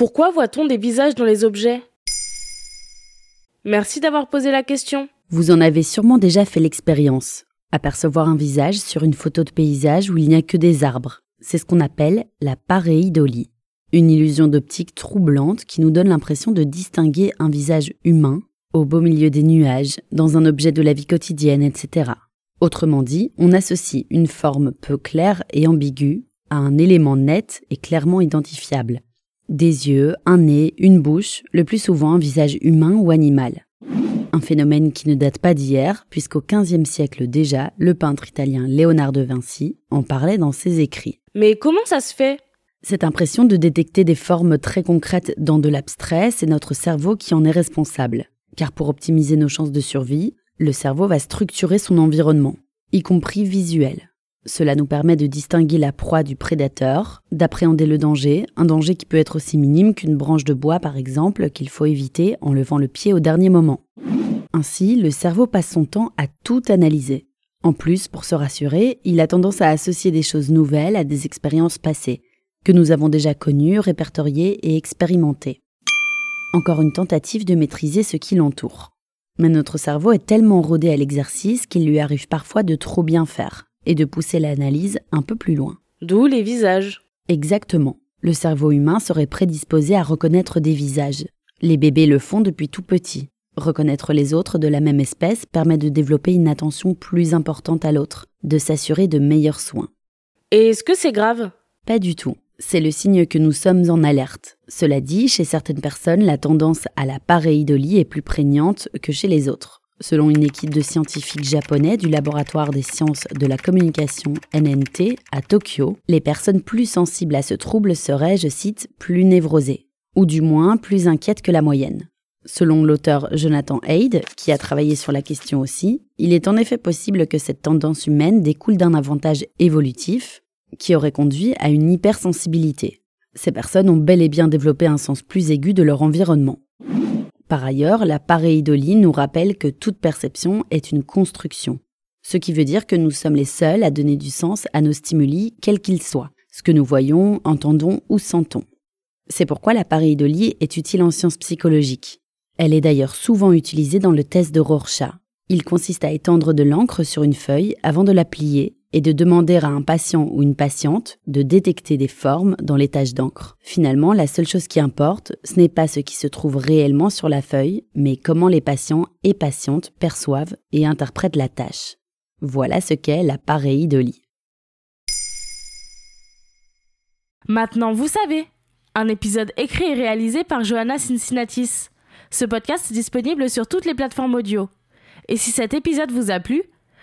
Pourquoi voit-on des visages dans les objets? Merci d'avoir posé la question. Vous en avez sûrement déjà fait l'expérience. Apercevoir un visage sur une photo de paysage où il n'y a que des arbres. C'est ce qu'on appelle la pareidolie. Une illusion d'optique troublante qui nous donne l'impression de distinguer un visage humain au beau milieu des nuages, dans un objet de la vie quotidienne, etc. Autrement dit, on associe une forme peu claire et ambiguë à un élément net et clairement identifiable. Des yeux, un nez, une bouche, le plus souvent un visage humain ou animal. Un phénomène qui ne date pas d'hier, puisqu'au XVe siècle déjà, le peintre italien Léonard de Vinci en parlait dans ses écrits. Mais comment ça se fait? Cette impression de détecter des formes très concrètes dans de l'abstrait, c'est notre cerveau qui en est responsable. Car pour optimiser nos chances de survie, le cerveau va structurer son environnement, y compris visuel. Cela nous permet de distinguer la proie du prédateur, d'appréhender le danger, un danger qui peut être aussi minime qu'une branche de bois par exemple, qu'il faut éviter en levant le pied au dernier moment. Ainsi, le cerveau passe son temps à tout analyser. En plus, pour se rassurer, il a tendance à associer des choses nouvelles à des expériences passées, que nous avons déjà connues, répertoriées et expérimentées. Encore une tentative de maîtriser ce qui l'entoure. Mais notre cerveau est tellement rodé à l'exercice qu'il lui arrive parfois de trop bien faire et de pousser l'analyse un peu plus loin. D'où les visages. Exactement. Le cerveau humain serait prédisposé à reconnaître des visages. Les bébés le font depuis tout petit. Reconnaître les autres de la même espèce permet de développer une attention plus importante à l'autre, de s'assurer de meilleurs soins. Et est-ce que c'est grave? Pas du tout. C'est le signe que nous sommes en alerte. Cela dit, chez certaines personnes, la tendance à la pareidolie est plus prégnante que chez les autres. Selon une équipe de scientifiques japonais du laboratoire des sciences de la communication NNT à Tokyo, les personnes plus sensibles à ce trouble seraient, je cite, plus névrosées, ou du moins plus inquiètes que la moyenne. Selon l'auteur Jonathan Haid, qui a travaillé sur la question aussi, il est en effet possible que cette tendance humaine découle d'un avantage évolutif qui aurait conduit à une hypersensibilité. Ces personnes ont bel et bien développé un sens plus aigu de leur environnement. Par ailleurs, la pareidolie nous rappelle que toute perception est une construction, ce qui veut dire que nous sommes les seuls à donner du sens à nos stimuli, quels qu'ils soient, ce que nous voyons, entendons ou sentons. C'est pourquoi la pareidolie est utile en sciences psychologiques. Elle est d'ailleurs souvent utilisée dans le test de Rorschach. Il consiste à étendre de l'encre sur une feuille avant de la plier et de demander à un patient ou une patiente de détecter des formes dans les taches d'encre. Finalement, la seule chose qui importe, ce n'est pas ce qui se trouve réellement sur la feuille, mais comment les patients et patientes perçoivent et interprètent la tâche. Voilà ce qu'est la pareidolie. Maintenant, vous savez. Un épisode écrit et réalisé par Johanna Cincinnatis. Ce podcast est disponible sur toutes les plateformes audio. Et si cet épisode vous a plu,